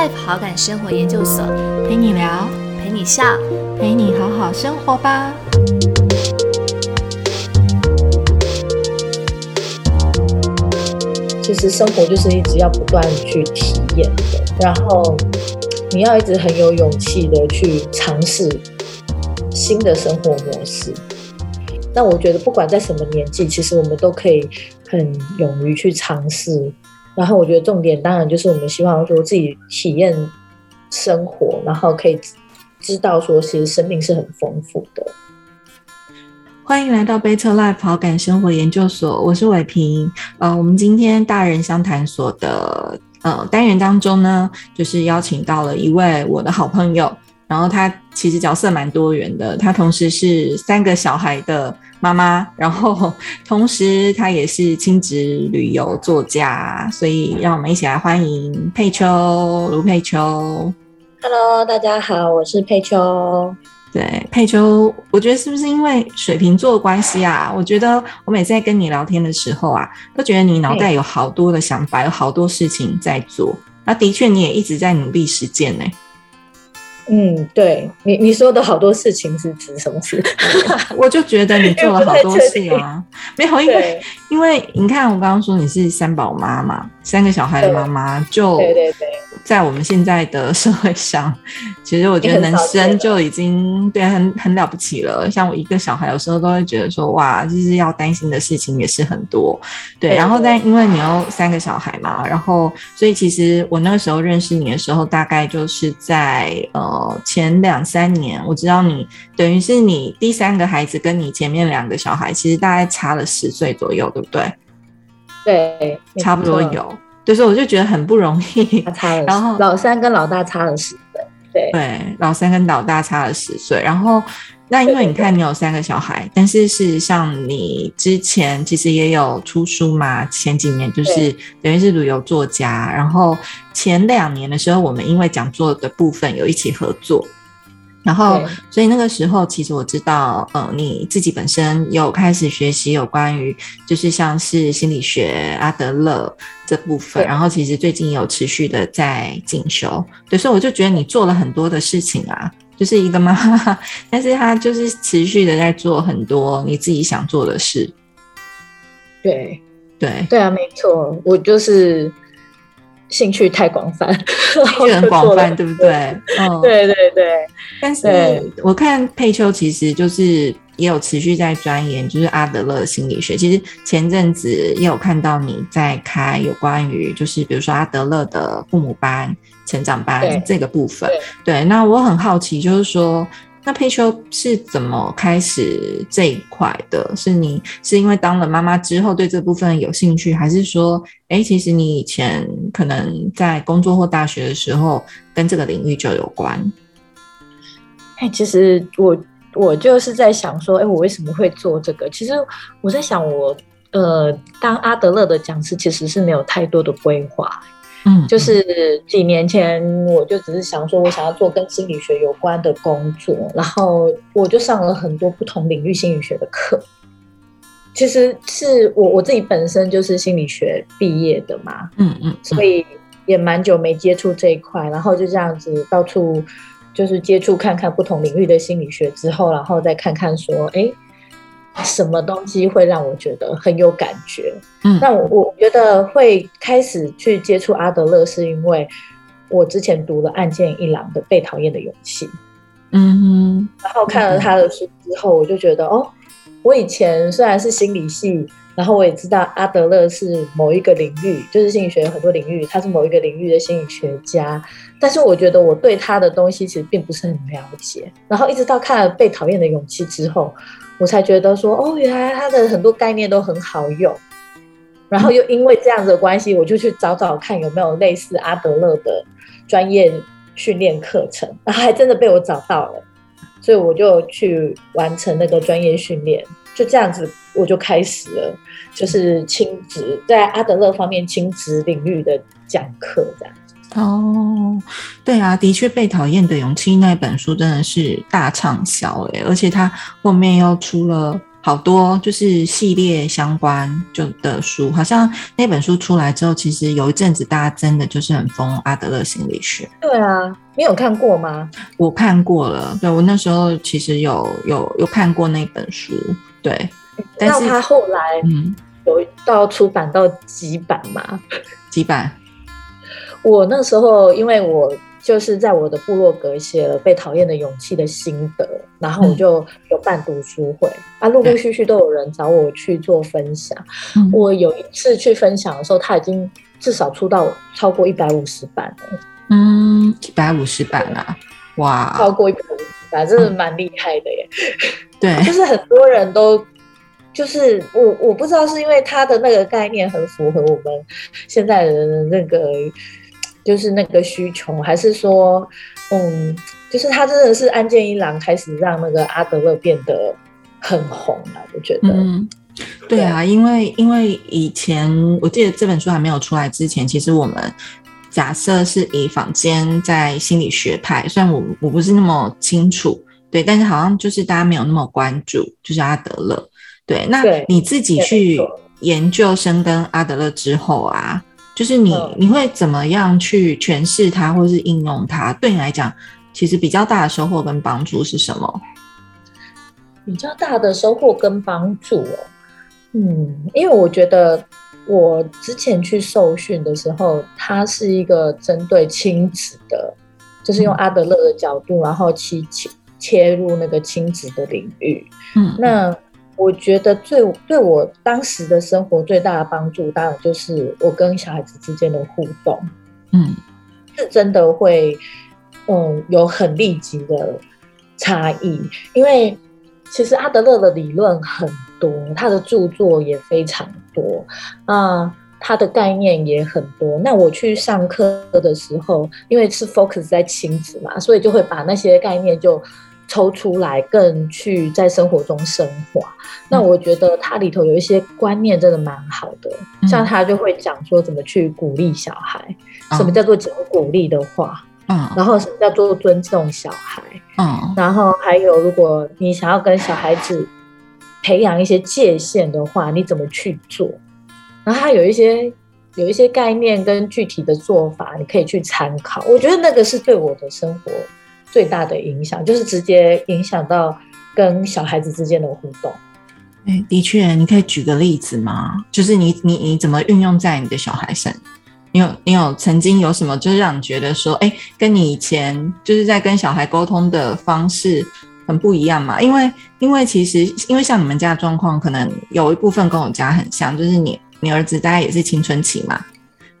Life 好感生活研究所，陪你聊，陪你笑，陪你好好生活吧。其实生活就是一直要不断去体验的，然后你要一直很有勇气的去尝试新的生活模式。那我觉得不管在什么年纪，其实我们都可以很勇于去尝试。然后我觉得重点当然就是我们希望说自己体验生活，然后可以知道说其实生命是很丰富的。欢迎来到 Better Life 好感生活研究所，我是伟平。呃，我们今天大人相谈所的呃单元当中呢，就是邀请到了一位我的好朋友。然后她其实角色蛮多元的，她同时是三个小孩的妈妈，然后 同时她也是亲子旅游作家，所以让我们一起来欢迎佩秋卢佩秋。Hello，大家好，我是佩秋。对，佩秋，我觉得是不是因为水瓶座的关系啊？我觉得我每次在跟你聊天的时候啊，都觉得你脑袋有好多的想法，有好多事情在做。那的确，你也一直在努力实践呢。嗯，对你你说的好多事情是指什么事？我就觉得你做了好多事啊，没有，因为因为你看，我刚刚说你是三宝妈嘛，三个小孩的妈妈，就对对对。在我们现在的社会上，其实我觉得能生就已经对很很了不起了。像我一个小孩，有时候都会觉得说，哇，就是要担心的事情也是很多。对，然后但因为你有三个小孩嘛，然后所以其实我那个时候认识你的时候，大概就是在呃前两三年，我知道你等于是你第三个孩子跟你前面两个小孩，其实大概差了十岁左右，对不对？对，差不多有。就是我就觉得很不容易，然后老三跟老大差了十岁，对对，老三跟老大差了十岁。然后那因为你看你有三个小孩，但是事实上你之前其实也有出书嘛，前几年就是等于是旅游作家。然后前两年的时候，我们因为讲座的部分有一起合作。然后，所以那个时候，其实我知道，呃，你自己本身有开始学习有关于，就是像是心理学、阿德勒这部分。然后，其实最近有持续的在进修。对，所以我就觉得你做了很多的事情啊，就是一个妈妈，但是他就是持续的在做很多你自己想做的事。对，对，对啊，没错，我就是。兴趣太广泛，兴趣很广泛，对不对？嗯，对对对。但是我看佩秋其实就是也有持续在钻研，就是阿德勒心理学。其实前阵子也有看到你在开有关于，就是比如说阿德勒的父母班、成长班这个部分。对，那我很好奇，就是说。那佩秋是怎么开始这一块的？是你是因为当了妈妈之后对这部分有兴趣，还是说，哎，其实你以前可能在工作或大学的时候跟这个领域就有关？哎，其实我我就是在想说，哎，我为什么会做这个？其实我在想，我呃，当阿德勒的讲师其实是没有太多的规划。嗯，就是几年前，我就只是想说，我想要做跟心理学有关的工作，然后我就上了很多不同领域心理学的课。其实是我我自己本身就是心理学毕业的嘛，嗯嗯，所以也蛮久没接触这一块，然后就这样子到处就是接触看看不同领域的心理学之后，然后再看看说，哎。什么东西会让我觉得很有感觉？嗯，那我我觉得会开始去接触阿德勒，是因为我之前读了岸见一郎的《被讨厌的勇气》。嗯哼，然后看了他的书之后，我就觉得哦，我以前虽然是心理系，然后我也知道阿德勒是某一个领域，就是心理学有很多领域，他是某一个领域的心理学家，但是我觉得我对他的东西其实并不是很了解。然后一直到看了《被讨厌的勇气》之后。我才觉得说，哦，原来他的很多概念都很好用，然后又因为这样子的关系，我就去找找看有没有类似阿德勒的专业训练课程，然后还真的被我找到了，所以我就去完成那个专业训练，就这样子我就开始了，就是亲子在阿德勒方面亲子领域的讲课这样子。哦，对啊，的确，《被讨厌的勇气》那本书真的是大畅销诶，而且它后面又出了好多就是系列相关就的书，好像那本书出来之后，其实有一阵子大家真的就是很疯阿德勒心理学。对啊，你有看过吗？我看过了，对我那时候其实有有有看过那本书，对。但是他后来嗯有到出版到几版嘛？几版？我那时候因为我。就是在我的部落格写了《被讨厌的勇气》的心得，然后我就有办读书会啊，陆陆续续都有人找我去做分享。我有一次去分享的时候，他已经至少出到超过一百五十版了。嗯，一百五十版啊，哇，超过一百五十版，真的蛮厉害的耶。对，就是很多人都，就是我我不知道是因为他的那个概念很符合我们现在的那个。就是那个需求，还是说，嗯，就是他真的是安建一郎开始让那个阿德勒变得很红了，我觉得。嗯，对啊，因为因为以前我记得这本书还没有出来之前，其实我们假设是以坊间在心理学派，虽然我我不是那么清楚，对，但是好像就是大家没有那么关注，就是阿德勒。对，那你自己去研究生跟阿德勒之后啊。就是你，你会怎么样去诠释它，或是应用它？对你来讲，其实比较大的收获跟帮助是什么？比较大的收获跟帮助哦，嗯，因为我觉得我之前去受训的时候，它是一个针对亲子的，就是用阿德勒的角度，然后去切切入那个亲子的领域，嗯，那。我觉得最对我当时的生活最大的帮助，当然就是我跟小孩子之间的互动，嗯，是真的会，嗯，有很立即的差异。因为其实阿德勒的理论很多，他的著作也非常多，啊，他的概念也很多。那我去上课的时候，因为是 focus 在亲子嘛，所以就会把那些概念就。抽出来，更去在生活中升华。那我觉得它里头有一些观念真的蛮好的，像他就会讲说怎么去鼓励小孩，什么叫做讲鼓励的话，嗯，然后什么叫做尊重小孩，嗯，然后还有如果你想要跟小孩子培养一些界限的话，你怎么去做？然后他有一些有一些概念跟具体的做法，你可以去参考。我觉得那个是对我的生活。最大的影响就是直接影响到跟小孩子之间的互动。哎，的确，你可以举个例子吗？就是你你你怎么运用在你的小孩身？你有你有曾经有什么，就是让你觉得说，哎，跟你以前就是在跟小孩沟通的方式很不一样嘛？因为因为其实因为像你们家的状况，可能有一部分跟我家很像，就是你你儿子大概也是青春期嘛。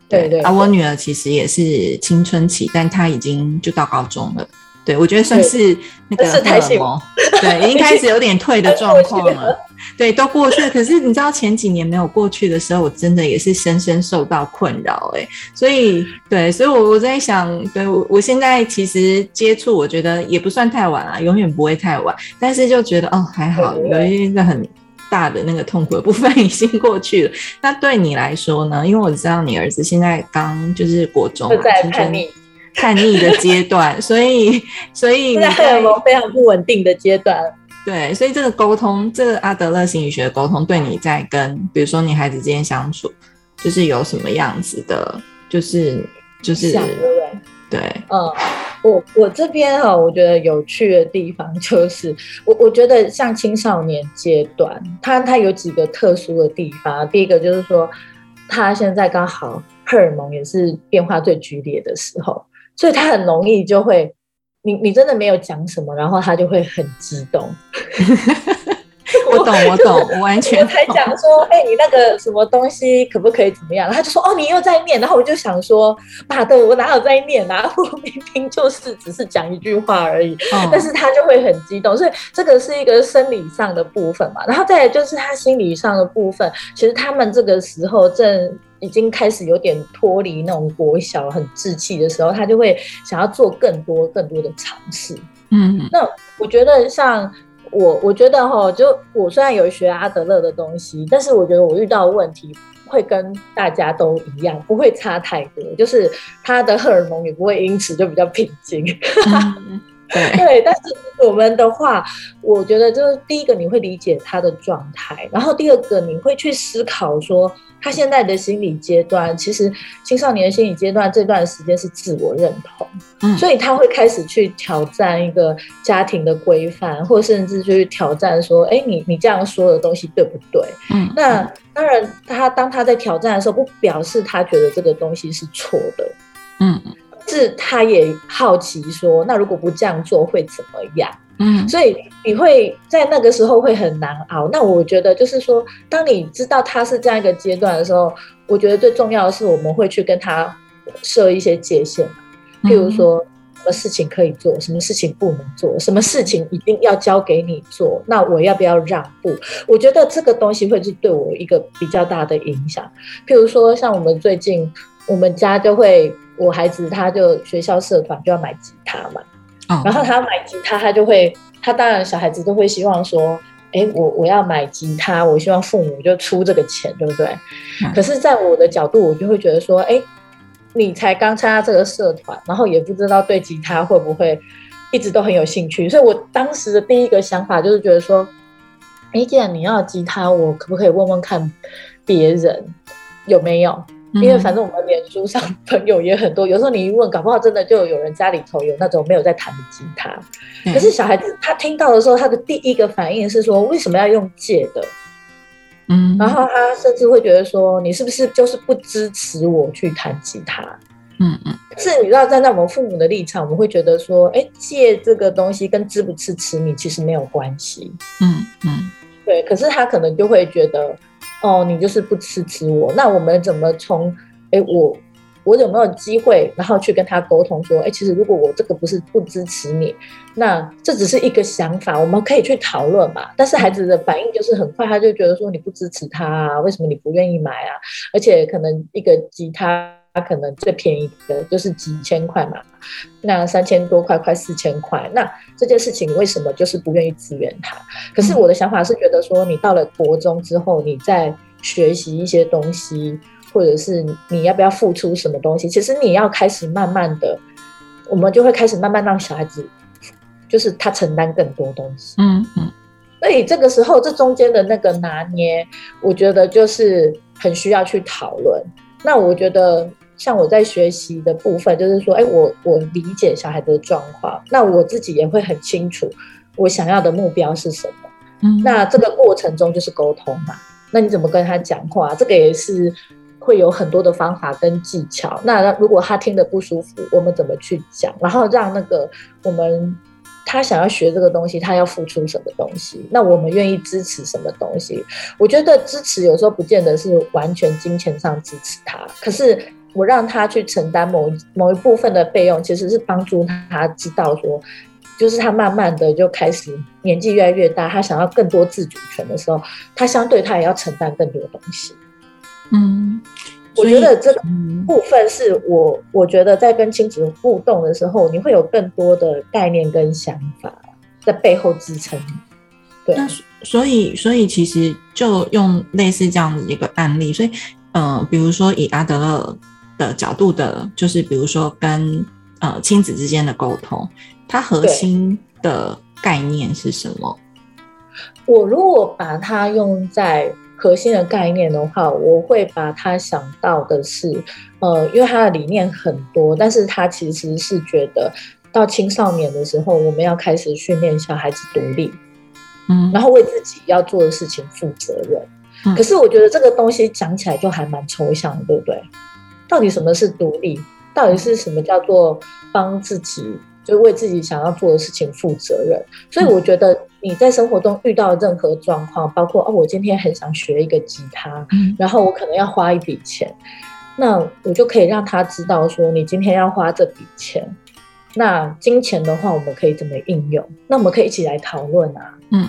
对对。啊，我女儿其实也是青春期，但她已经就到高中了。对，我觉得算是那个荷尔蒙，对，已经开始有点退的 状况了。对，都过去了。可是你知道前几年没有过去的时候，我真的也是深深受到困扰。哎，所以对，所以我我在想，对我我现在其实接触，我觉得也不算太晚啊，永远不会太晚。但是就觉得哦，还好有一个很大的那个痛苦的部分 已经过去了。那对你来说呢？因为我知道你儿子现在刚就是国中，在叛逆。叛逆的阶段，所以所以在荷尔蒙非常不稳定的阶段，对，所以这个沟通，这个阿德勒心理学的沟通，对你在跟比如说你孩子之间相处，就是有什么样子的，就是就是对不对？对，嗯，我我这边哈，我觉得有趣的地方 就是，我我觉得像青少年阶段，他他有几个特殊的地方，第一个就是说，他现在刚好荷尔蒙也是变化最剧烈的时候。所以他很容易就会，你你真的没有讲什么，然后他就会很激动。我懂，我懂，我完全。才讲说，哎，你那个什么东西可不可以怎么样？他就说，哦，你又在念。然后我就想说，妈的，我哪有在念啊？我明明就是只是讲一句话而已。但是他就会很激动，所以这个是一个生理上的部分嘛。然后再来就是他心理上的部分，其实他们这个时候正。已经开始有点脱离那种国小很稚气的时候，他就会想要做更多更多的尝试。嗯，那我觉得像我，我觉得哈，就我虽然有学阿德勒的东西，但是我觉得我遇到的问题会跟大家都一样，不会差太多，就是他的荷尔蒙也不会因此就比较平静。对对，但是我们的话，我觉得就是第一个你会理解他的状态，然后第二个你会去思考说他现在的心理阶段，其实青少年的心理阶段这段时间是自我认同，嗯所以他会开始去挑战一个家庭的规范，或甚至去挑战说，哎，你你这样说的东西对不对？嗯，那当然，他当他在挑战的时候，不表示他觉得这个东西是错的，嗯是他也好奇说，那如果不这样做会怎么样？嗯所以你会在那个时候会很难熬。那我觉得就是说，当你知道他是这样一个阶段的时候，我觉得最重要的是我们会去跟他设一些界限，譬如说。什么事情可以做，什么事情不能做，什么事情一定要交给你做，那我要不要让步？我觉得这个东西会是对我一个比较大的影响。譬如说，像我们最近，我们家就会，我孩子他就学校社团就要买吉他嘛，哦然后他买吉他，他就会，他当然小孩子都会希望说，哎，我我要买吉他，我希望父母就出这个钱，对不对？嗯可是，在我的角度，我就会觉得说，哎，你才刚参加这个社团，然后也不知道对吉他会不会一直都很有兴趣，所以我当时的第一个想法就是觉得说，哎，既然你要吉他，我可不可以问问看别人有没有？因为反正我们脸书上朋友也很多，有时候你一问，搞不好真的就有人家里头有那种没有在弹的吉他。可是小孩子他听到的时候，他的第一个反应是说，为什么要用借的？嗯，然后他甚至会觉得说，你是不是就是不支持我去弹吉他？嗯嗯是你知道，站在我们父母的立场，我们会觉得说，哎，借这个东西跟支不支持你其实没有关系。嗯嗯对，可是他可能就会觉得，哦，你就是不支持我，那我们怎么从，哎，我我有没有机会，然后去跟他沟通说，哎，其实如果我这个不是不支持你，那这只是一个想法，我们可以去讨论嘛。但是孩子的反应就是很快，他就觉得说你不支持他啊，为什么你不愿意买啊？而且可能一个吉他。它可能最便宜的就是几千块嘛，那三千多块，快四千块。那这件事情为什么就是不愿意支援他？可是我的想法是觉得说，你到了国中之后，你在学习一些东西，或者是你要不要付出什么东西，其实你要开始慢慢的，我们就会开始慢慢让小孩子，就是他承担更多东西。嗯嗯所以这个时候，这中间的那个拿捏，我觉得就是很需要去讨论。那我觉得，像我在学习的部分，就是说，哎，我我理解小孩的状况，那我自己也会很清楚我想要的目标是什么。嗯，那这个过程中就是沟通嘛。那你怎么跟他讲话？这个也是会有很多的方法跟技巧。那如果他听得不舒服，我们怎么去讲？然后让那个我们他想要学这个东西，他要付出什么东西？那我们愿意支持什么东西？我觉得支持有时候不见得是完全金钱上支持他，可是我让他去承担某某一部分的费用，其实是帮助他知道说。就是他慢慢的就开始年纪越来越大，他想要更多自主权的时候，他相对他也要承担更多东西。嗯，我觉得这个嗯部分是我我觉得在跟亲子互动的时候，你会有更多的概念跟想法在背后支撑。对，那所以所以其实就用类似这样的一个案例，所以嗯、呃比如说以阿德勒的角度的，就是比如说跟呃亲子之间的沟通，它核心的概念是什么？我如果把它用在核心的概念的话，我会把他想到的是，呃，因为他的理念很多，但是他其实是觉得到青少年的时候，我们要开始训练小孩子独立，嗯，然后为自己要做的事情负责任。嗯可是我觉得这个东西讲起来就还蛮抽象的，对不对？到底什么是独立？到底是什么叫做帮自己，就是为自己想要做的事情负责任？所以我觉得你在生活中遇到任何状况，包括哦，我今天很想学一个吉他，嗯然后我可能要花一笔钱，那我就可以让他知道说，你今天要花这笔钱。那金钱的话，我们可以怎么应用？那我们可以一起来讨论啊。嗯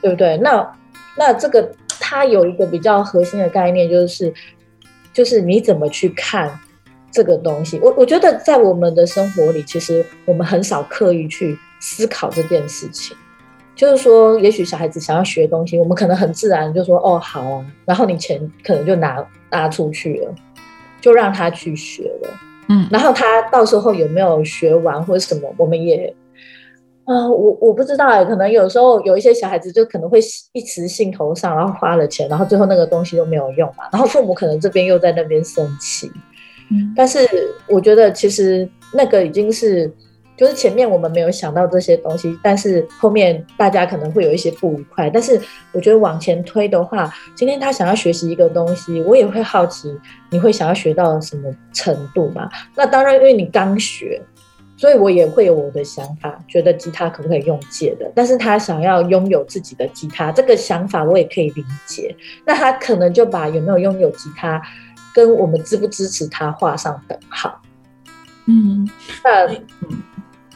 对不对？那那这个它有一个比较核心的概念，就是就是你怎么去看这个东西。我我觉得在我们的生活里，其实我们很少刻意去思考这件事情。就是说，也许小孩子想要学东西，我们可能很自然就说哦好啊，然后你钱可能就拿拿出去了，就让他去学了。嗯然后他到时候有没有学完或者什么，我们也啊，我我不知道哎，可能有时候有一些小孩子就可能会一时兴头上，然后花了钱，然后最后那个东西都没有用嘛，然后父母可能这边又在那边生气。但是我觉得其实那个已经是，就是前面我们没有想到这些东西，但是后面大家可能会有一些不愉快。但是我觉得往前推的话，今天他想要学习一个东西，我也会好奇你会想要学到什么程度嘛？那当然，因为你刚学。所以我也会有我的想法，觉得吉他可不可以用借的？但是他想要拥有自己的吉他，这个想法我也可以理解。那他可能就把有没有拥有吉他，跟我们支不支持他画上等号。嗯，那嗯，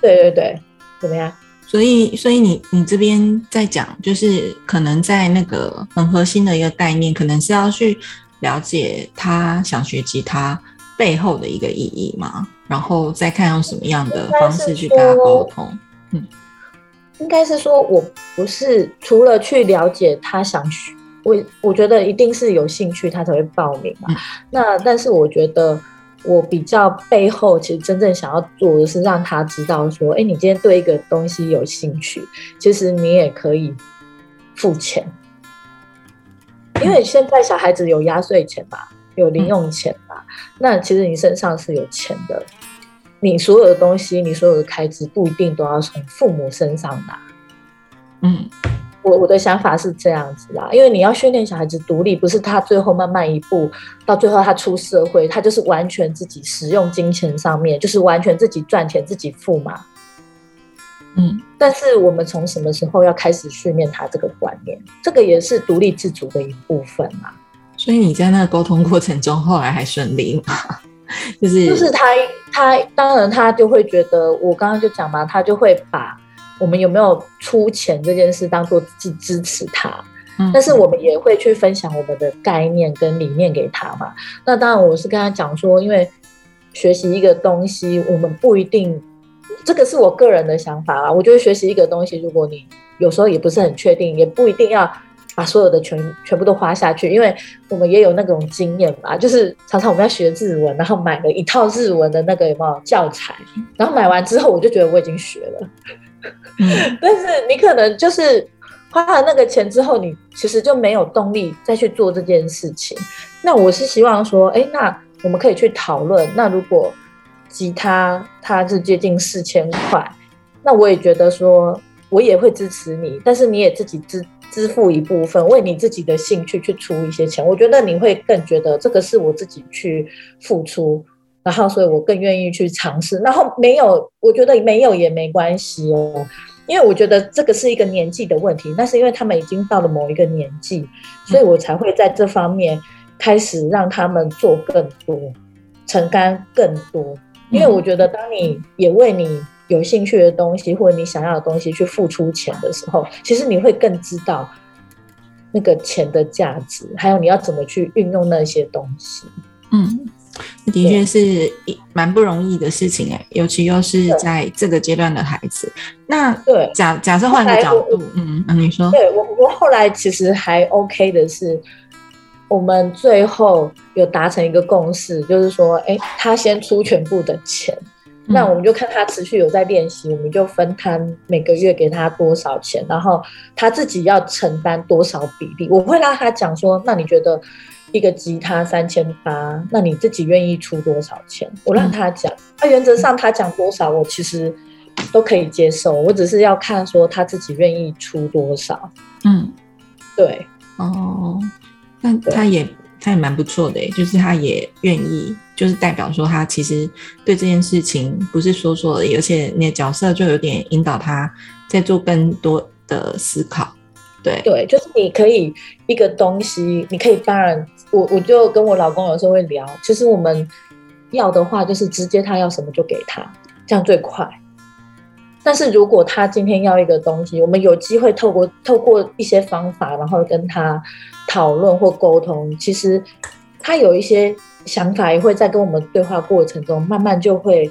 对对对，怎么样？所以，所以你你这边在讲，就是可能在那个很核心的一个概念，可能是要去了解他想学吉他背后的一个意义嘛？然后再看用什么样的方式去跟他沟通。嗯，应该是说，我不是除了去了解他想学，我我觉得一定是有兴趣，他才会报名嘛。那但是我觉得我比较背后，其实真正想要做的是让他知道说，哎，你今天对一个东西有兴趣，其实你也可以付钱，因为现在小孩子有压岁钱嘛。有零用钱吧？那其实你身上是有钱的，你所有的东西，你所有的开支不一定都要从父母身上拿。嗯，我我的想法是这样子啦，因为你要训练小孩子独立，不是他最后慢慢一步到最后他出社会，他就是完全自己使用金钱上面，就是完全自己赚钱自己付嘛。嗯，但是我们从什么时候要开始训练他这个观念？这个也是独立自主的一部分嘛。所以你在那个沟通过程中，后来还顺利吗？就是就是他他当然他就会觉得，我刚刚就讲嘛，他就会把我们有没有出钱这件事当做支支持他，但是我们也会去分享我们的概念跟理念给他嘛。那当然我是跟他讲说，因为学习一个东西，我们不一定，这个是我个人的想法啦。我觉得学习一个东西，如果你有时候也不是很确定，也不一定要。把所有的全全部都花下去，因为我们也有那种经验嘛，就是常常我们要学日文，然后买了一套日文的那个有没有教材，然后买完之后我就觉得我已经学了，但是你可能就是花了那个钱之后，你其实就没有动力再去做这件事情。那我是希望说，哎，那我们可以去讨论，那如果吉他它是接近四千块，那我也觉得说我也会支持你，但是你也自己支。支付一部分，为你自己的兴趣去出一些钱，我觉得你会更觉得这个是我自己去付出，然后所以我更愿意去尝试。然后没有，我觉得没有也没关系哦，因为我觉得这个是一个年纪的问题。那是因为他们已经到了某一个年纪，所以我才会在这方面开始让他们做更多，承担更多。因为我觉得，当你也为你。有兴趣的东西，或者你想要的东西，去付出钱的时候，其实你会更知道那个钱的价值，还有你要怎么去运用那些东西。嗯，的确是一蛮不容易的事情哎，尤其又是在这个阶段的孩子。那对，假假设换个角度，嗯嗯，你说，对我我后来其实还 OK 的是，我们最后有达成一个共识，就是说，哎，他先出全部的钱。那我们就看他持续有在练习，我们就分摊每个月给他多少钱，然后他自己要承担多少比例。我会让他讲说，那你觉得一个吉他三千八，那你自己愿意出多少钱？我让他讲，那原则上他讲多少，我其实都可以接受。我只是要看说他自己愿意出多少。嗯，对，哦，那他也。他也蛮不错的，就是他也愿意，就是代表说他其实对这件事情不是说说而已，而且你的角色就有点引导他在做更多的思考。对对，就是你可以一个东西，你可以当然，我我就跟我老公有时候会聊，其实我们要的话就是直接他要什么就给他，这样最快。但是如果他今天要一个东西，我们有机会透过透过一些方法，然后跟他讨论或沟通，其实他有一些想法，也会在跟我们对话过程中，慢慢就会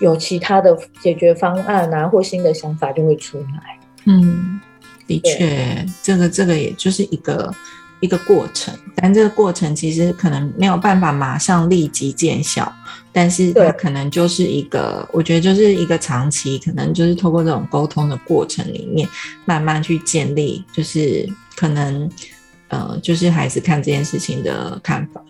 有其他的解决方案啊，或新的想法就会出来。嗯，的确，这个这个也就是一个一个过程，但这个过程其实可能没有办法马上立即见效，但是它对可能就是一个，我觉得就是一个长期，可能就是透过这种沟通的过程里面，慢慢去建立，就是可能呃，就是孩子看这件事情的看法。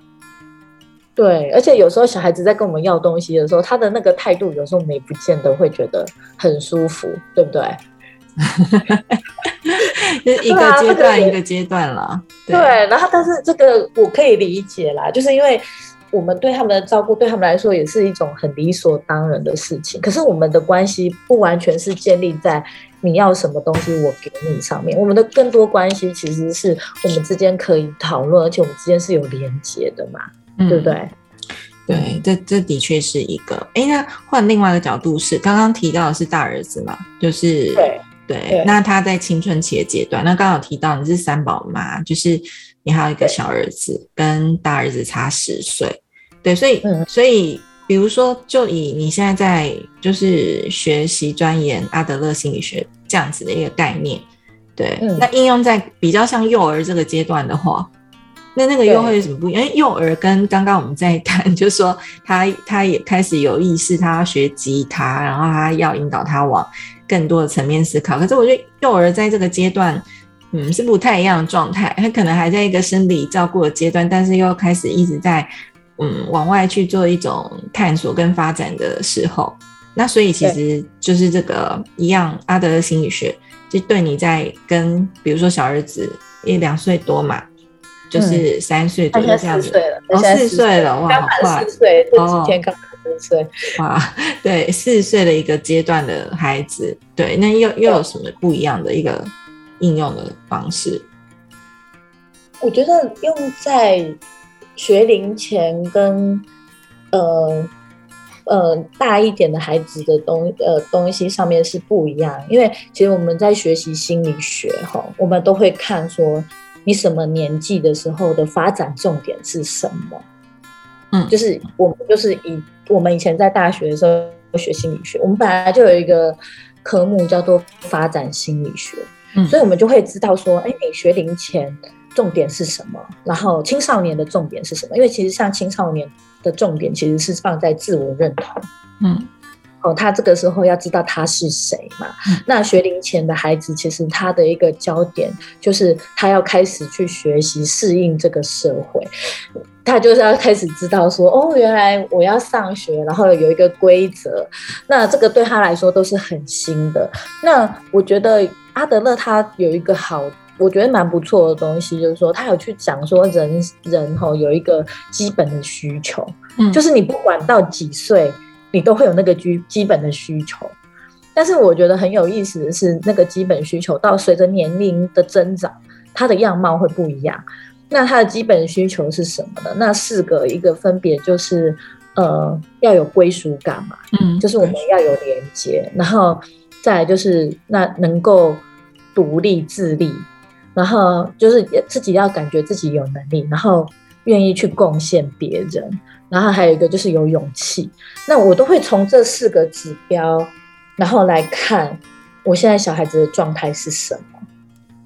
对，而且有时候小孩子在跟我们要东西的时候，他的那个态度有时候我们也不见得会觉得很舒服，对不对？就是一个阶段一个阶段了。对，然后但是这个我可以理解啦，就是因为我们对他们的照顾，对他们来说也是一种很理所当然的事情。可是我们的关系不完全是建立在你要什么东西我给你上面，我们的更多关系其实是我们之间可以讨论，而且我们之间是有连接的嘛，嗯对不？对？对，这这的确是一个。哎，那换另外一个角度是，刚刚提到的是大儿子嘛，就是对对对那他在青春期的阶段，那刚刚有提到你是三宝妈，就是你还有一个小儿子，跟大儿子差十岁，对，所以、嗯所以比如说，就以你现在在就是学习钻研阿德勒心理学这样子的一个概念，对，嗯那应用在比较像幼儿这个阶段的话。那那个又会有什么不一样？因为幼儿跟刚刚我们在谈，就是说他他也开始有意识，他要学吉他，然后他要引导他往更多的层面思考。可是我觉得幼儿在这个阶段，嗯，是不太一样的状态。他可能还在一个生理照顾的阶段，但是又开始一直在嗯往外去做一种探索跟发展的时候。那所以其实就是这个一样，阿德的心理学就对你在跟比如说小儿子一两岁多嘛，就是三岁左右这样子现在四岁。了，哦四岁了哇好快四岁，这哦几天刚岁。哇，对，四岁的一个阶段的孩子，对，那又又有什么不一样的一个应用的方式？我觉得用在学龄前跟呃呃大一点的孩子的东呃东西上面是不一样，因为其实我们在学习心理学哈，我们都会看说你什么年纪的时候的发展重点是什么。嗯就是我们就是以我们以前在大学的时候学心理学，我们本来就有一个科目叫做发展心理学，嗯所以我们就会知道说，哎，你学龄前重点是什么，然后青少年的重点是什么？因为其实像青少年的重点其实是放在自我认同。嗯哦，他这个时候要知道他是谁嘛。嗯那学龄前的孩子，其实他的一个焦点就是他要开始去学习适应这个社会，他就是要开始知道说，哦，原来我要上学，然后有一个规则，那这个对他来说都是很新的。那我觉得阿德勒他有一个好。我觉得蛮不错的东西，就是说他有去讲说人人吼、有一个基本的需求，嗯，就是你不管到几岁，你都会有那个基基本的需求。但是我觉得很有意思的是，那个基本需求到随着年龄的增长，它的样貌会不一样。那他的基本需求是什么呢？那四个一个分别就是，呃，要有归属感嘛，嗯，就是我们要有连接，然后再来就是那能够独立自立，然后就是也自己要感觉自己有能力，然后愿意去贡献别人，然后还有一个就是有勇气。那我都会从这四个指标，然后来看我现在小孩子的状态是什么。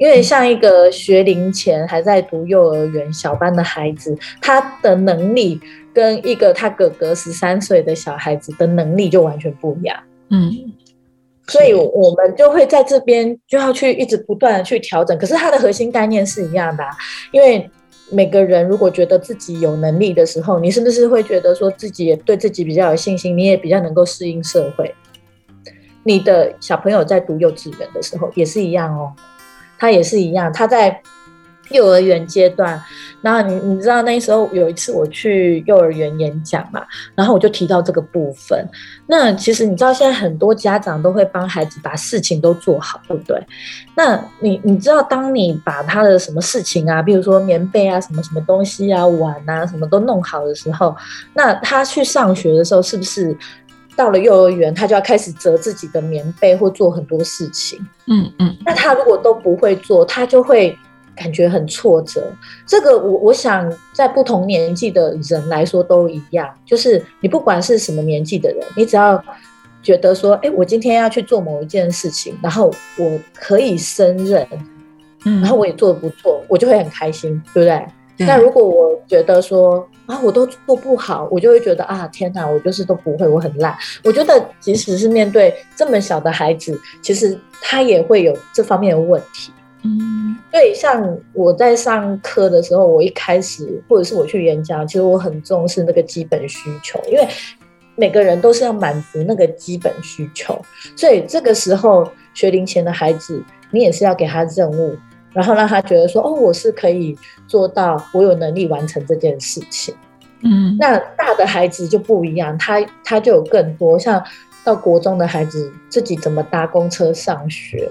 因为像一个学龄前还在读幼儿园小班的孩子，他的能力跟一个他哥哥十三岁的小孩子的能力就完全不一样。嗯所以我们就会在这边就要去一直不断的去调整，可是他的核心概念是一样的、啊，因为每个人如果觉得自己有能力的时候，你是不是会觉得说自己也对自己比较有信心，你也比较能够适应社会？你的小朋友在读幼稚园的时候也是一样哦，他也是一样，他在幼儿园阶段，然后你你知道那时候有一次我去幼儿园演讲嘛，然后我就提到这个部分。那其实你知道现在很多家长都会帮孩子把事情都做好，对不对？那你你知道当你把他的什么事情啊，比如说棉被啊、什么什么东西啊、碗啊什么都弄好的时候，那他去上学的时候是不是？到了幼儿园，他就要开始折自己的棉被或做很多事情。嗯嗯那他如果都不会做，他就会感觉很挫折。这个我我想在不同年纪的人来说都一样，就是你不管是什么年纪的人，你只要觉得说，哎，我今天要去做某一件事情，然后我可以胜任嗯然后我也做的不错，我就会很开心，对不对？对那如果我觉得说啊，我都做不好，我就会觉得啊，天哪，我就是都不会，我很烂。我觉得即使是面对这么小的孩子，其实他也会有这方面的问题。嗯所以，像我在上课的时候，我一开始或者是我去演讲，其实我很重视那个基本需求，因为每个人都是要满足那个基本需求。所以这个时候，学龄前的孩子，你也是要给他任务，然后让他觉得说，哦，我是可以做到，我有能力完成这件事情。嗯那大的孩子就不一样，他他就有更多，像到国中的孩子自己怎么搭公车上学，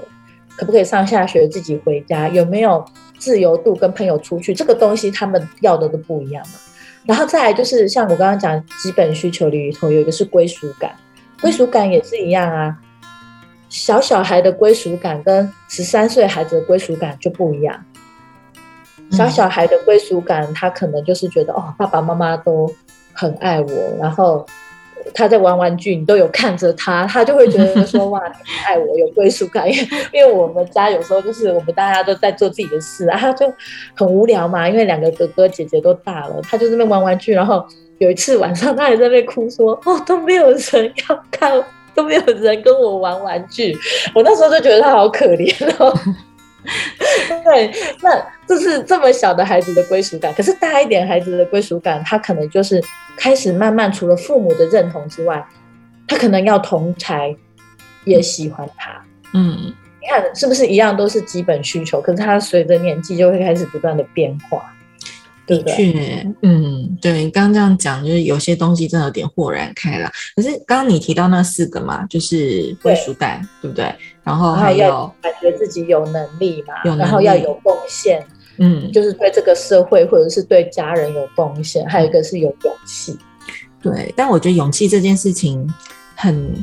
可不可以上下学自己回家，有没有自由度跟朋友出去，这个东西他们要的都不一样嘛。然后再来就是像我刚刚讲基本需求里头有一个是归属感，归属感也是一样啊。小小孩的归属感跟十三岁孩子的归属感就不一样。小小孩的归属感，他可能就是觉得哦，爸爸妈妈都很爱我，然后他在玩玩具，你都有看着他，他就会觉得说 哇，你爱我，有归属感。因为因为我们家有时候就是我们大家都在做自己的事啊，他就很无聊嘛，因为两个哥哥姐姐都大了，他就在那边玩玩具，然后有一次晚上他也在那边哭说哦，都没有人要看。都没有人跟我玩玩具，我那时候就觉得他好可怜哦。对，那这是这么小的孩子的归属感，可是大一点孩子的归属感，他可能就是开始慢慢除了父母的认同之外，他可能要同才也喜欢他。嗯你看是不是一样都是基本需求？可是他随着年纪就会开始不断的变化，对不对？确，嗯，对，刚刚这样讲，就是有些东西真的有点豁然开朗。可是刚刚你提到那四个嘛，就是归属感，对不对？然后然还有后，感觉自己有能力嘛，有能力然后要有贡献，嗯，就是对这个社会或者是对家人有贡献，还有一个是有勇气。对。但我觉得勇气这件事情很，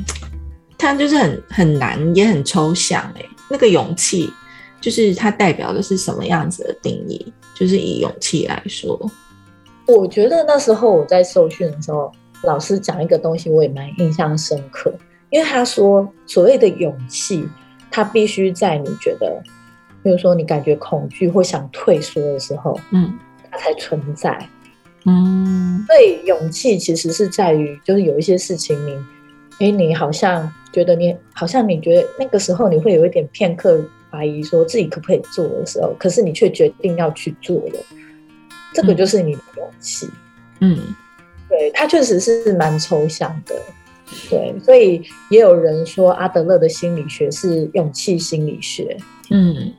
它就是很很难，也很抽象。哎，那个勇气，就是它代表的是什么样子的定义？就是以勇气来说，我觉得那时候我在受训的时候，老师讲一个东西，我也蛮印象深刻，因为他说所谓的勇气，它必须在你觉得，比如说你感觉恐惧或想退缩的时候，嗯。它才存在。嗯。所以勇气其实是在于，就是有一些事情你，哎，你好像觉得你好像你觉得那个时候你会有一点片刻怀疑，说自己可不可以做的时候，可是你却决定要去做了，这个就是你的勇气。嗯对，它确实是蛮抽象的。对，所以也有人说阿德勒的心理学是勇气心理学。嗯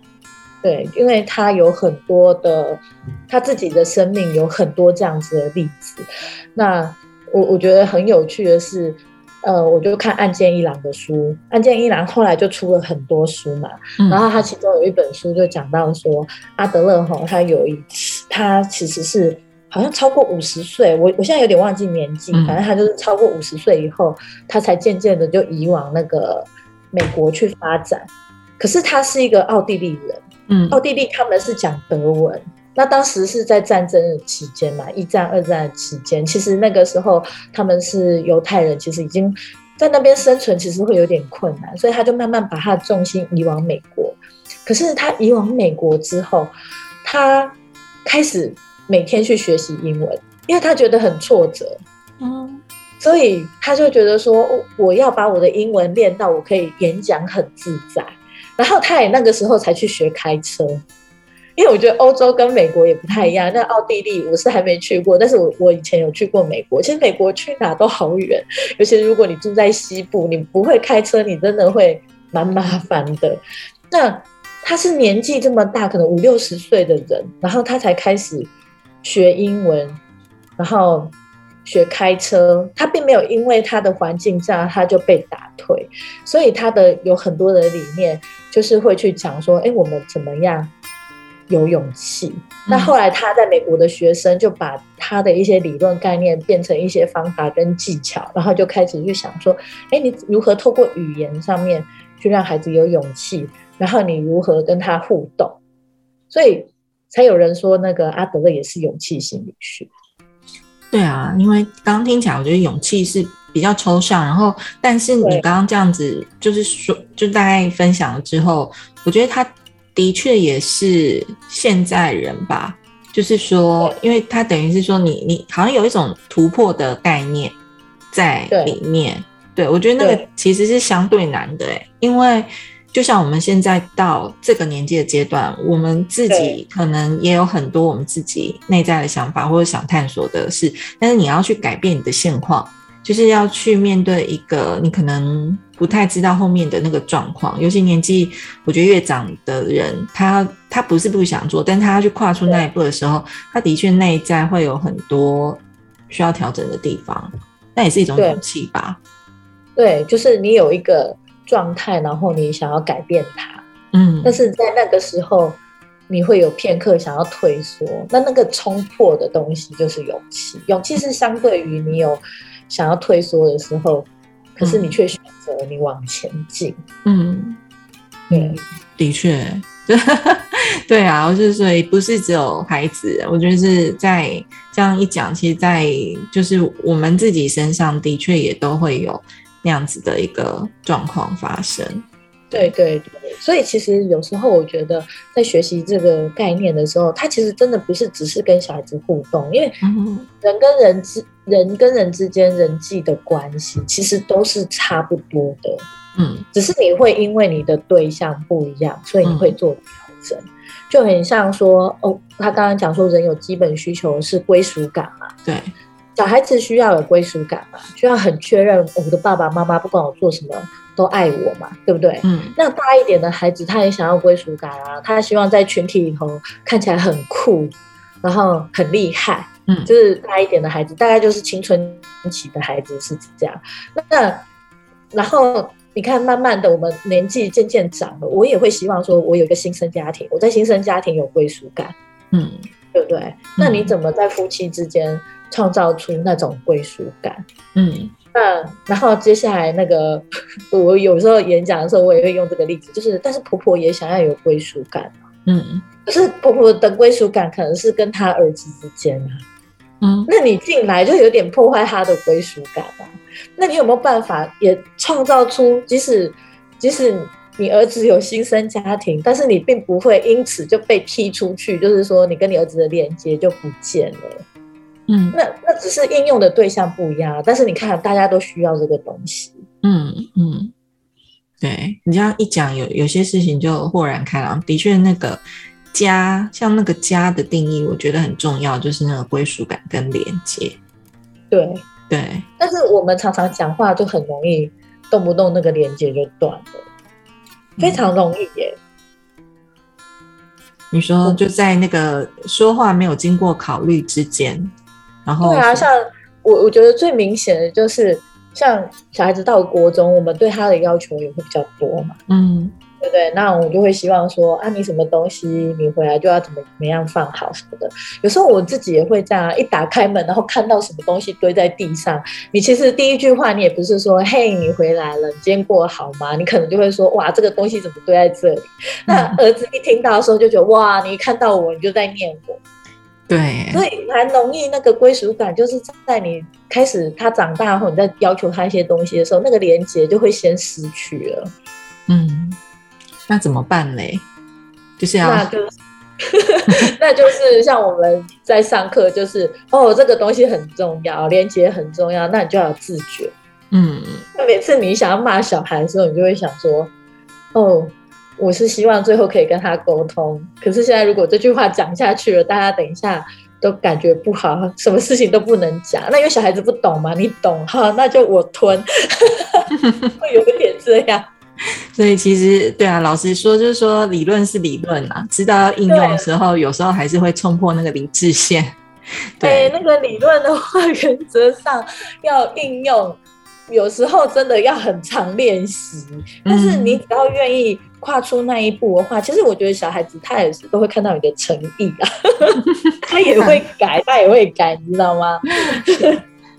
对，因为他有很多的他自己的生命有很多这样子的例子。那我我觉得很有趣的是，呃，我就看岸见一郎的书，岸见一郎后来就出了很多书嘛，嗯，然后他其中有一本书就讲到说，阿德勒哈，他有一次他其实是好像超过五十岁，我我现在有点忘记年纪，嗯反正他就是超过五十岁以后，他才渐渐的就移往那个美国去发展。可是他是一个奥地利人，嗯奥地利他们是讲德文。那当时是在战争的期间嘛，一战、二战的期间，其实那个时候他们是犹太人，其实已经在那边生存，其实会有点困难，所以他就慢慢把他的重心移往美国。可是他移往美国之后，他开始每天去学习英文，因为他觉得很挫折，嗯所以他就觉得说，哦我要把我的英文练到我可以演讲很自在。然后他也那个时候才去学开车，因为我觉得欧洲跟美国也不太一样。那奥地利我是还没去过，但是我我以前有去过美国。其实美国去哪都好远，尤其是如果你住在西部，你不会开车，你真的会蛮麻烦的。那他是年纪这么大，可能五六十岁的人，然后他才开始学英文，然后学开车，他并没有因为他的环境这样他就被打退，所以他的有很多的理念就是会去讲说，哎，我们怎么样有勇气？那后来他在美国的学生就把他的一些理论概念变成一些方法跟技巧，然后就开始去想说，哎，你如何透过语言上面去让孩子有勇气，然后你如何跟他互动，所以才有人说那个阿德勒也是勇气心理学。对啊，因为刚刚听起来，我觉得勇气是比较抽象，然后但是你刚刚这样子就是说，就大概分享了之后，我觉得他的确也是现在人吧，就是说，因为他等于是说你你好像有一种突破的概念在里面。对我觉得那个其实是相对难的诶，因为就像我们现在到这个年纪的阶段，我们自己可能也有很多我们自己内在的想法或者想探索的事，但是你要去改变你的现况。就是要去面对一个你可能不太知道后面的那个状况，尤其年纪我觉得越长的人，他他不是不想做，但他要去跨出那一步的时候，他的确内在会有很多需要调整的地方，那也是一种勇气吧。对，就是你有一个状态，然后你想要改变它，嗯，但是在那个时候你会有片刻想要退缩，那那个冲破的东西就是勇气，勇气是相对于你有。想要退缩的时候，可是你却选择你往前进。嗯，对，的确，对啊，我是所以不是只有孩子，我觉得是在这样一讲，其实，在就是我们自己身上的确也都会有那样子的一个状况发生。对对对，所以其实有时候我觉得，在学习这个概念的时候，它其实真的不是只是跟小孩子互动，因为人跟人之人跟人之间人际的关系，其实都是差不多的。嗯，只是你会因为你的对象不一样，所以你会做调整，就很像说，哦，他刚刚讲说，人有基本需求是归属感嘛？对，小孩子需要有归属感嘛？需要很确认我的爸爸妈妈不管我做什么。都爱我嘛，对不对？嗯，那大一点的孩子，他也想要归属感啊，他希望在群体里头看起来很酷，然后很厉害。嗯，就是大一点的孩子，大概就是青春期的孩子是这样。那然后你看，慢慢的我们年纪渐渐长了，我也会希望说，我有一个新生家庭，我在新生家庭有归属感。嗯，对不对？那你怎么在夫妻之间创造出那种归属感？嗯。那然后接下来那个，我有时候演讲的时候，我也会用这个例子，就是但是婆婆也想要有归属感嗯，可是婆婆的归属感可能是跟她儿子之间啊，嗯，那你进来就有点破坏她的归属感啊。那你有没有办法也创造出，即使即使你儿子有新生家庭，但是你并不会因此就被踢出去，就是说你跟你儿子的连接就不见了。嗯，那那只是应用的对象不一样，但是你看，大家都需要这个东西。嗯嗯，对你这样一讲，有有些事情就豁然开朗。的确，那个家，像那个家的定义，我觉得很重要，就是那个归属感跟连接。对对，但是我们常常讲话就很容易，动不动那个连接就断了，非常容易耶。你说就在那个说话没有经过考虑之间。然后对啊，像我我觉得最明显的就是，像小孩子到国中，我们对他的要求也会比较多嘛，嗯，对不对？那我就会希望说，啊，你什么东西你回来就要怎么怎么样放好什么的。有时候我自己也会这样，一打开门，然后看到什么东西堆在地上，你其实第一句话你也不是说，嘿，你回来了，你今天过好吗？你可能就会说，哇，这个东西怎么堆在这里？那儿子一听到的时候就觉得，哇，你一看到我，你就在念我。对，所以蛮容易那个归属感，就是在你开始他长大后，你在要求他一些东西的时候，那个连接就会先失去了。嗯，那怎么办嘞？就是要，那就是，那就是像我们在上课，就是哦，这个东西很重要，连接很重要，那你就要自觉。嗯，那每次你想要骂小孩的时候，你就会想说，哦。我是希望最后可以跟他沟通，可是现在如果这句话讲下去了，大家等一下都感觉不好，什么事情都不能讲。那因为小孩子不懂嘛，你懂哈，那就我吞，会有点这样。所以其实对啊，老实说，就是说理论是理论啊，知道要应用的时候，有时候还是会冲破那个理智线。对，那个理论的话，原则上要应用。有时候真的要很常练习，但是你只要愿意跨出那一步的话，其实我觉得小孩子他也是都会看到你的诚意啊，他也会改，他也会改，你知道吗？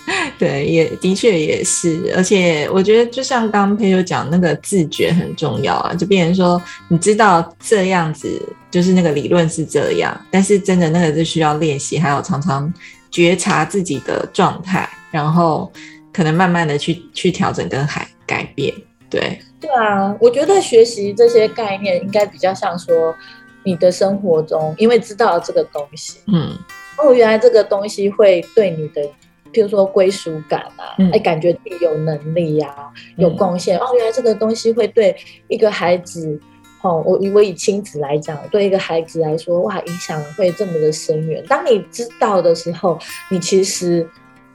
对，也的确也是，而且我觉得就像刚刚佩友讲，那个自觉很重要啊，就变成说你知道这样子，就是那个理论是这样，但是真的那个是需要练习，还有常常觉察自己的状态，然后。可能慢慢的去去调整跟改改变，对。对啊，我觉得学习这些概念应该比较像说你的生活中，因为知道这个东西，嗯。哦，原来这个东西会对你的，譬如说归属感啊，嗯哎、感觉自己有能力呀、有嗯贡献。哦，原来这个东西会对一个孩子，哦，我我以亲子来讲，对一个孩子来说，哇，影响会这么的深远。当你知道的时候，你其实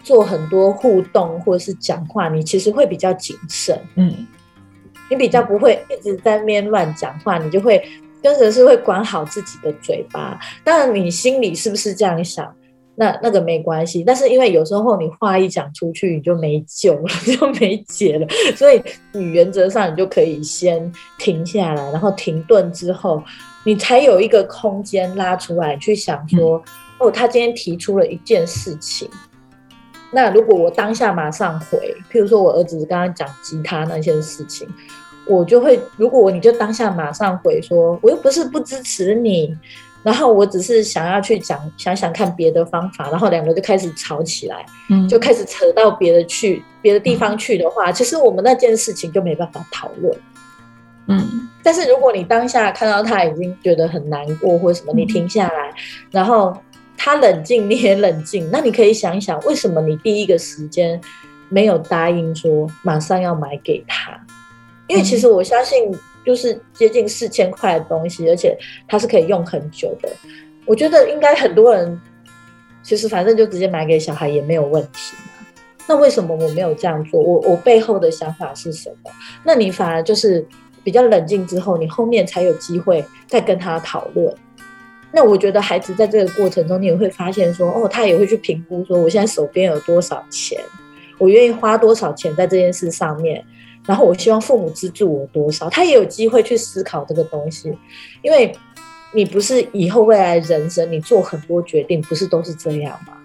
做很多互动或者是讲话，你其实会比较谨慎。嗯你比较不会一直在面乱讲话，你就会跟着是会管好自己的嘴巴。当然，你心里是不是这样想？那那个没关系，但是因为有时候你话一讲出去，你就没救了，就没解了，所以你原则上你就可以先停下来，然后停顿之后，你才有一个空间拉出来去想说，哦，他今天提出了一件事情，那如果我当下马上回，譬如说我儿子刚刚讲吉他那件事情，我就会，如果我你就当下马上回说，我又不是不支持你，然后我只是想要去讲想想看别的方法，然后两个就开始吵起来，嗯，就开始扯到别的去别的地方去的话，其实我们那件事情就没办法讨论。嗯。但是如果你当下看到他已经觉得很难过或者什么，嗯你停下来，然后他冷静，你也冷静，那你可以想一想，为什么你第一个时间没有答应说马上要买给他？因为其实我相信，就是接近四千块的东西，而且它是可以用很久的。我觉得应该很多人其实反正就直接买给小孩也没有问题嘛。那为什么我没有这样做？我我背后的想法是什么？那你反而就是比较冷静之后，你后面才有机会再跟他讨论。那我觉得孩子在这个过程中，你也会发现说，哦，他也会去评估说，我现在手边有多少钱，我愿意花多少钱在这件事上面，然后我希望父母资助我多少，他也有机会去思考这个东西，因为你不是以后未来人生你做很多决定，不是都是这样吗？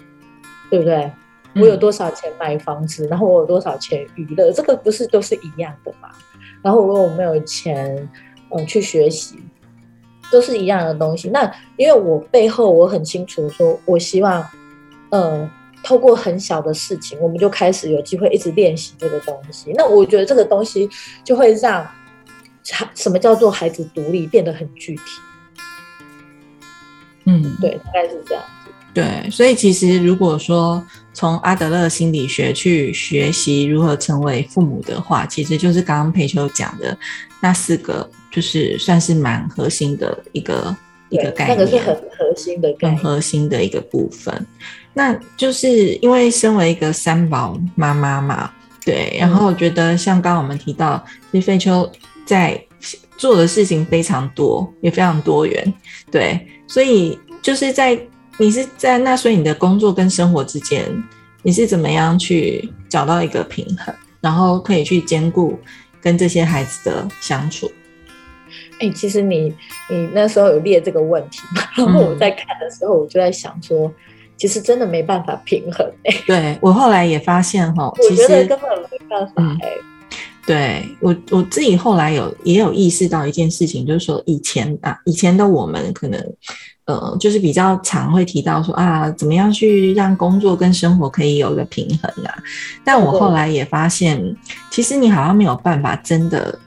对不对？我有多少钱买房子，然后我有多少钱娱乐，这个不是都是一样的吗？然后我有没有钱，嗯，去学习，都是一样的东西。那因为我背后我很清楚说，我希望，呃，透过很小的事情，我们就开始有机会一直练习这个东西。那我觉得这个东西就会让孩什么叫做孩子独立变得很具体。嗯，对，大概是这样子。对，所以其实如果说从阿德勒心理学去学习如何成为父母的话，其实就是刚刚佩秋讲的那四个，就是算是蛮核心的一个一个，概念，那个是很核心的概念。很核心的一个部分。那就是因为身为一个三宝妈妈嘛，对，然后我觉得像刚刚我们提到，其实费秋在做的事情非常多，也非常多元，对，所以就是在你是在那，所以你的工作跟生活之间，你是怎么样去找到一个平衡，然后可以去兼顾跟这些孩子的相处？哎、其实你你那时候有列这个问题嘛？然后我在看的时候，我就在想说，其实真的没办法平衡、哎，对我后来也发现哈，我其实觉得根本没办法、嗯哎、对我我自己后来有也有意识到一件事情，就是说以前啊，以前的我们可能呃，就是比较常会提到说啊，怎么样去让工作跟生活可以有一个平衡啊。但我后来也发现，其实你好像没有办法真的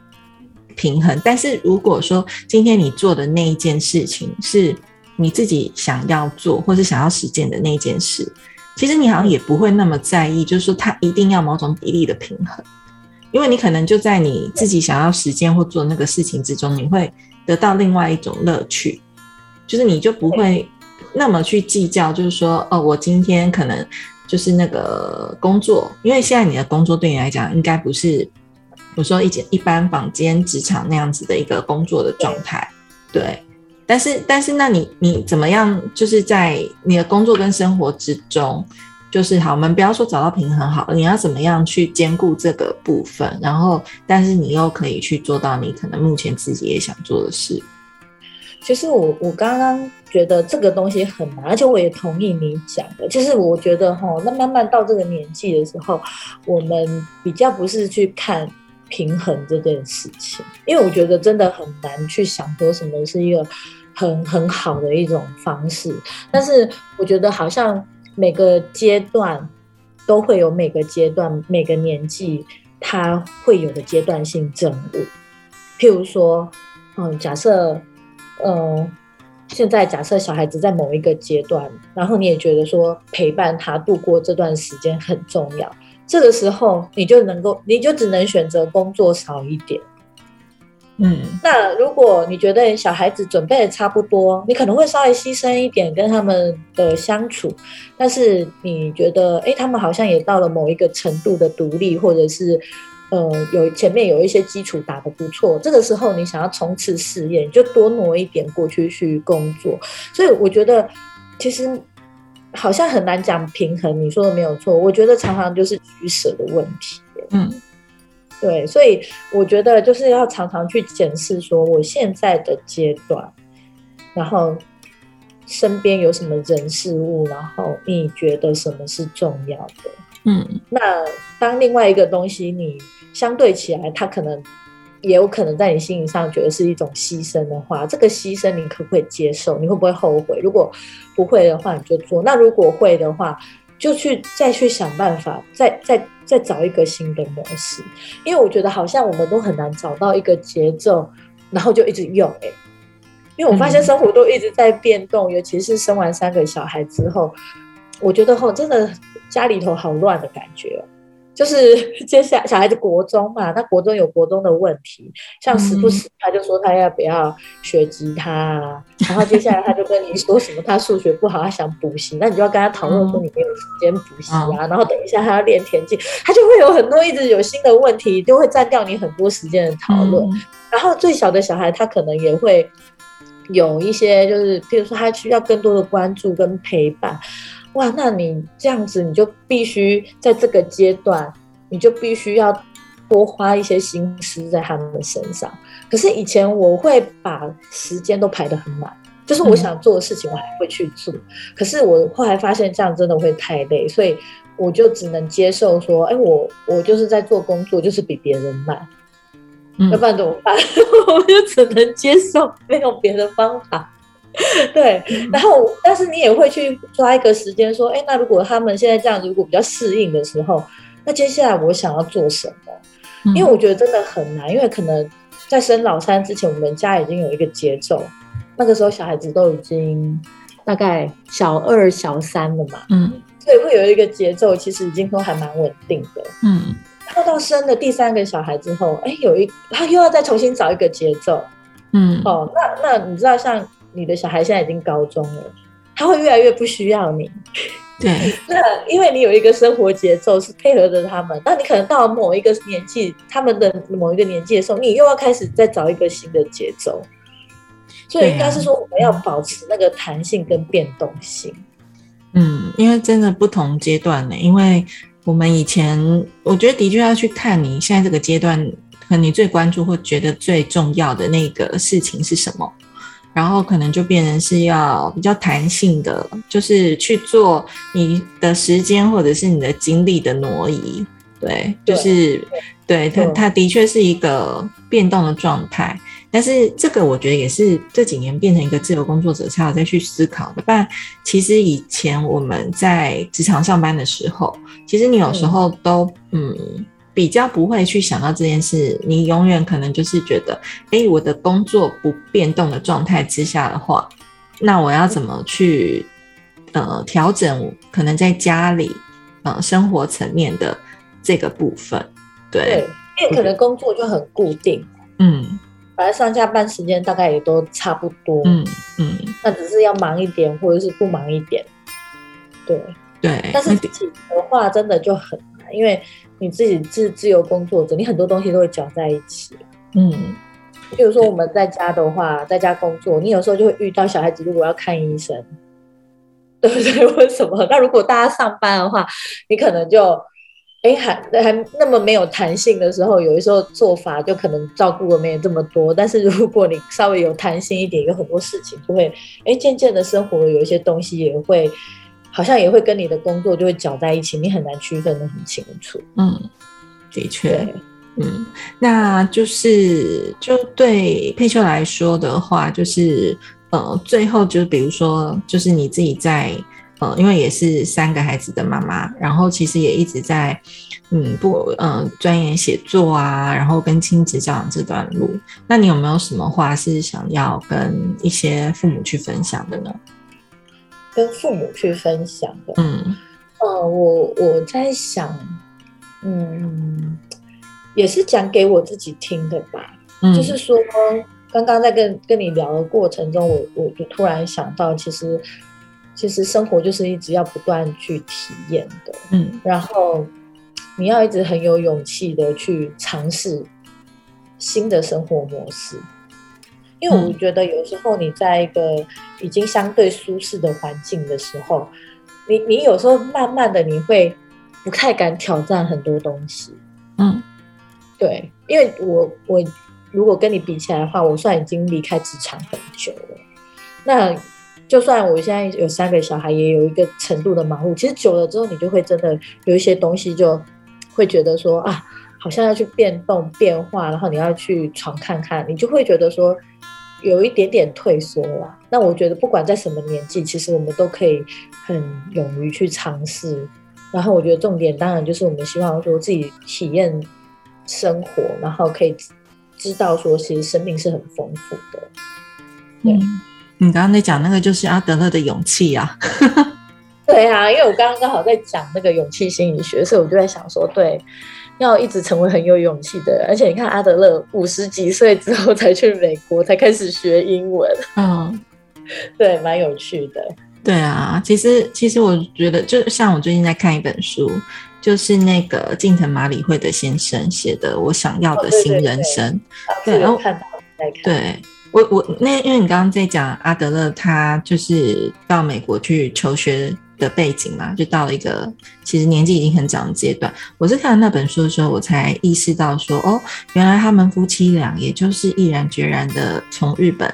平衡。但是如果说今天你做的那一件事情是你自己想要做或是想要实践的那一件事，其实你好像也不会那么在意，就是说它一定要某种比例的平衡。因为你可能就在你自己想要实践或做那个事情之中，你会得到另外一种乐趣，就是你就不会那么去计较，就是说，哦，我今天可能就是那个工作，因为现在你的工作对你来讲，应该不是我说一间一般房间职场那样子的一个工作的状态，对。但是，但是，那你你怎么样？就是在你的工作跟生活之中，就是好，我们不要说找到平衡好了，你要怎么样去兼顾这个部分，然后，但是你又可以去做到你可能目前自己也想做的事。其实我我刚刚觉得这个东西很难，而且我也同意你讲的。就是我觉得哈，那慢慢到这个年纪的时候，我们比较不是去看平衡这件事情，因为我觉得真的很难去想说什么是一个很很好的一种方式。但是我觉得好像每个阶段都会有每个阶段每个年纪。他会有的阶段性任务，譬如说，嗯，假设，嗯，现在假设小孩子在某一个阶段，然后你也觉得说陪伴他度过这段时间很重要，这个时候你就能够，你就只能选择工作少一点。嗯，那如果你觉得小孩子准备的差不多，你可能会稍微牺牲一点跟他们的相处，但是你觉得，哎，他们好像也到了某一个程度的独立，或者是，呃，有前面有一些基础打得不错，这个时候你想要冲刺试验，就多挪一点过去去工作。所以我觉得，其实好像很难讲平衡。你说的没有错，我觉得常常就是取舍的问题。嗯。对，所以我觉得就是要常常去检视，说我现在的阶段，然后身边有什么人事物，然后你觉得什么是重要的？嗯，那当另外一个东西你相对起来，它可能也有可能在你心理上觉得是一种牺牲的话，这个牺牲你可不可以接受？你会不会后悔？如果不会的话，你就做；那如果会的话，就去再去想办法，再再。再找一个新的模式，因为我觉得好像我们都很难找到一个节奏，然后就一直用哎。因为我发现生活都一直在变动，尤其是生完三个小孩之后，我觉得吼真的家里头好乱的感觉哦。就是 接下来小孩子国中嘛，那国中有国中的问题，像时不时他就说他要不要学吉他啊，然后接下来他就跟你说什么他数学不好，他想补习，那你就要跟他讨论说你没有时间补习啊，然后等一下他要练田径，他就会有很多一直有新的问题，就会占掉你很多时间的讨论。然后最小的小孩他可能也会有一些，就是譬如说他需要更多的关注跟陪伴。哇，那你这样子，你就必须在这个阶段，你就必须要多花一些心思在他们的身上。可是以前我会把时间都排得很满，就是我想做的事情我还会去做。可是我后来发现这样真的会太累，所以我就只能接受说，哎，我我就是在做工作，就是比别人慢，要不然怎么办？我就只能接受，没有别的方法。对，然后但是你也会去抓一个时间，说，哎，那如果他们现在这样，如果比较适应的时候，那接下来我想要做什么？因为我觉得真的很难，因为可能在生老三之前，我们家已经有一个节奏，那个时候小孩子都已经大概小二、小三了嘛，嗯，所以会有一个节奏，其实已经都还蛮稳定的，嗯。然后到生了第三个小孩之后，哎，有一他又要再重新找一个节奏，嗯，哦，那那你知道像。你的小孩现在已经高中了，他会越来越不需要你。对，那因为你有一个生活节奏是配合着他们，那你可能到某一个年纪，他们的某一个年纪的时候，你又要开始再找一个新的节奏。所以应该是说，我们要保持那个弹性跟变动性。嗯，因为真的不同阶段呢，因为我们以前我觉得的确要去看你现在这个阶段，可能你最关注或觉得最重要的那个事情是什么。然后可能就变成是要比较弹性的，就是去做你的时间或者是你的精力的挪移，对，就是对它，它的确是一个变动的状态。但是这个我觉得也是这几年变成一个自由工作者才有再去思考的。不然其实以前我们在职场上班的时候，其实你有时候都嗯。比较不会去想到这件事，你永远可能就是觉得，哎，我的工作不变动的状态之下的话，那我要怎么去呃调整？可能在家里呃生活层面的这个部分，对，因为可能工作就很固定，嗯，反正上下班时间大概也都差不多，嗯嗯，那只是要忙一点或者是不忙一点，对对，但是自己的话真的就很难，因为。你自己自自由工作者，你很多东西都会搅在一起。嗯，比如说我们在家的话，在家工作，你有时候就会遇到小孩子如果要看医生，对不对？为什么？那如果大家上班的话，你可能就哎还还那么没有弹性的时候，有的时候做法就可能照顾的没有这么多。但是如果你稍微有弹性一点，有很多事情就会哎渐渐的生活有一些东西也会。好像也会跟你的工作就会搅在一起，你很难区分的很清楚。嗯，的确，嗯，那就是就对佩秋来说的话，就是呃，最后就是比如说，就是你自己在呃，因为也是三个孩子的妈妈，然后其实也一直在嗯不嗯钻研写作啊，然后跟亲子教养这段路。那你有没有什么话是想要跟一些父母去分享的呢？跟父母去分享的，嗯。呃，我我在想，嗯，也是讲给我自己听的吧。嗯，就是说，刚刚在跟跟你聊的过程中，我我就突然想到，其实其实生活就是一直要不断去体验的，嗯。然后你要一直很有勇气的去尝试新的生活模式。因为我嗯觉得有时候你在一个已经相对舒适的环境的时候，你你有时候慢慢的你会不太敢挑战很多东西。嗯对，因为我我如果跟你比起来的话，我算已经离开职场很久了。那就算我现在有三个小孩，也有一个程度的忙碌，其实久了之后，你就会真的有一些东西就会觉得说啊，好像要去变动变化，然后你要去闯看看，你就会觉得说有一点点退缩啦。那我觉得不管在什么年纪，其实我们都可以很勇于去尝试。然后我觉得重点当然就是我们希望说自己体验生活，然后可以知道说其实生命是很丰富的。嗯，你刚刚在讲那个就是阿德勒的勇气啊，对啊，因为我刚刚刚好在讲那个勇气心理学，所以我就在想说，对，要一直成为很有勇气的人。而且你看阿德勒五十几岁之后才去美国，才开始学英文，嗯。对，蛮有趣的。对啊，其实其实我觉得，就像我最近在看一本书，就是那个近藤麻里惠的先生写的《我想要的新人生》对对，然后有看到在看，对我我那因为你刚刚在讲阿德勒，他就是到美国去求学的背景嘛，就到了一个其实年纪已经很长的阶段。我是看了那本书的时候，我才意识到说，哦，原来他们夫妻俩也就是毅然决然的从日本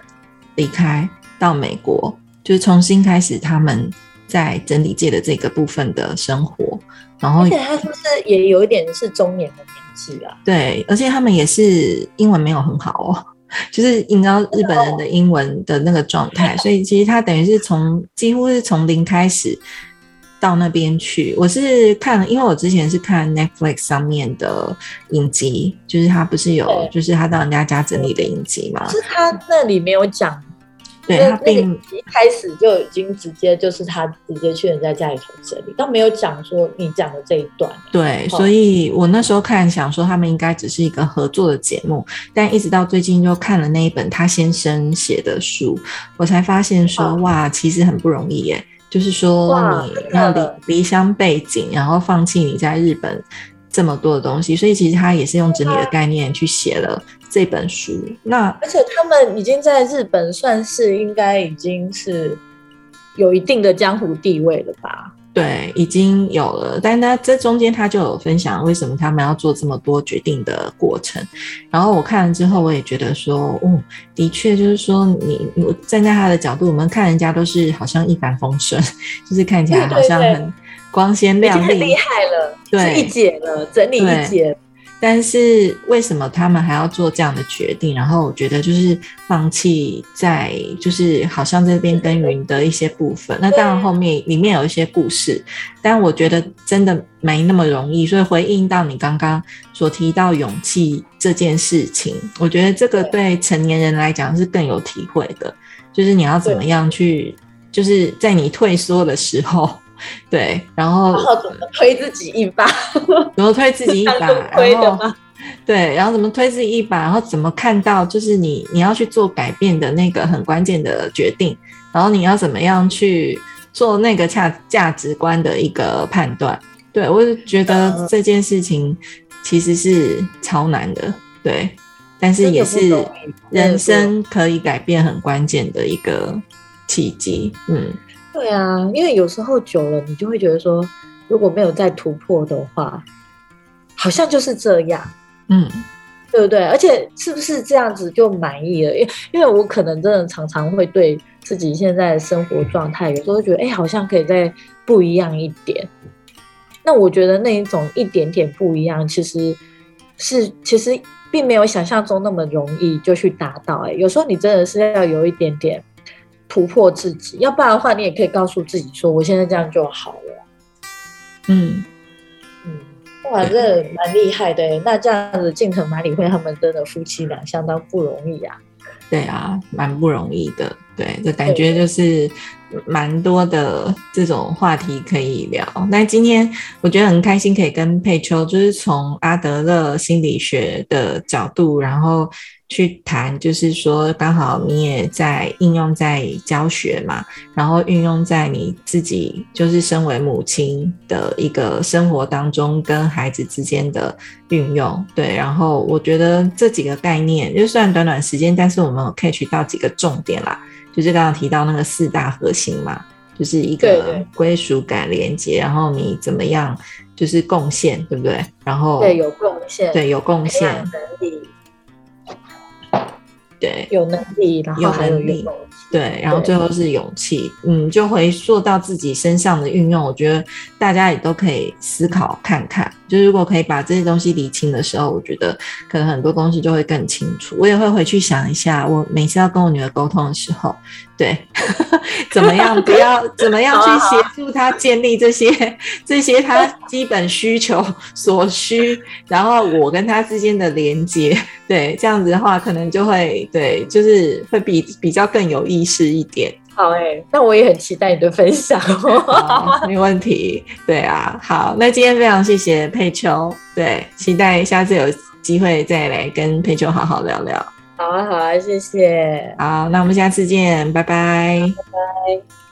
离开到美国，就是重新开始他们在整理界的这个部分的生活，然后而且他是不是也有一点是中年的年纪啊？对，而且他们也是英文没有很好哦，就是你知道日本人的英文的那个状态，所以其实他等于是从几乎是从零开始到那边去。我是看，因为我之前是看 Netflix 上面的影集，就是他不是有就是他到人家家整理的影集嘛，是他那里没有讲，对他并一开始就已经直接就是他直接去人家家里头整理，倒没有讲说你讲的这一段。对，哦所以我那时候看想说他们应该只是一个合作的节目，但一直到最近又看了那一本他先生写的书，我才发现说哦哇，其实很不容易耶。就是说你要离离乡背景，然后放弃你在日本这么多的东西，所以其实他也是用整理的概念去写了这本书。那而且他们已经在日本算是应该已经是有一定的江湖地位了吧？对，已经有了，但他这中间他就有分享为什么他们要做这么多决定的过程。然后我看了之后，我也觉得说，哦，的确就是说你，我站在他的角度，我们看人家都是好像一帆风顺，就是看起来好像很光鲜亮丽很厉，害了，对是一姐了，整理对一姐。但是为什么他们还要做这样的决定？然后我觉得就是放弃在就是好像这边耕耘的一些部分。那当然后面里面有一些故事，但我觉得真的没那么容易。所以回应到你刚刚所提到勇气这件事情，我觉得这个对成年人来讲是更有体会的，就是你要怎么样去，就是在你退缩的时候。对，然后怎么推自己一把？怎么推自己一把，然后吗？对，然后怎么推自己一把，然后怎么看到就是你你要去做改变的那个很关键的决定，然后你要怎么样去做那个价价值观的一个判断。对我就觉得嗯这件事情其实是超难的，对，但是也是人生可以改变很关键的一个契机。嗯，对啊，因为有时候久了，你就会觉得说，如果没有再突破的话，好像就是这样，嗯，对不对？而且是不是这样子就满意了？因因为我可能真的常常会对自己现在的生活状态，有时候觉得，哎，好像可以再不一样一点。那我觉得那一种一点点不一样，其实是其实并没有想象中那么容易就去达到、哎，有时候你真的是要有一点点突破自己，要不然的话，你也可以告诉自己说，我现在这样就好了。嗯嗯，哇，这蛮厉害的欸。那这样子，近藤麻里惠他们真的夫妻俩相当不容易啊。对啊，蛮不容易的。对，这感觉就是蛮多的这种话题可以聊。那今天我觉得很开心，可以跟佩秋，就是从阿德勒心理学的角度，然后去谈，就是说刚好你也在应用在教学嘛，然后运用在你自己就是身为母亲的一个生活当中，跟孩子之间的运用。对，然后我觉得这几个概念，就算短短时间，但是我们有 catch 到几个重点啦。就是刚刚提到那个四大核心嘛，就是一个归属感、连接，然后你怎么样，就是贡献，对不对？然后对有贡献，对有贡献。能力，对。有能力，然后还有力。对，然后最后是勇气，嗯，就回溯到自己身上的运用，我觉得大家也都可以思考看看。就如果可以把这些东西理清的时候，我觉得可能很多东西就会更清楚。我也会回去想一下，我每次要跟我女儿沟通的时候，对，怎么样不要怎么样去协助她建立这些这些她基本需求所需，然后我跟她之间的连接，对，这样子的话，可能就会对，就是会比比较更有意识一点。好哎，那我也很期待你的分享，没问题。对啊，好，那今天非常谢谢佩秋，对，期待下次有机会再来跟佩秋好好聊聊。好啊，好啊，谢谢。好，那我们下次见，拜拜，拜拜。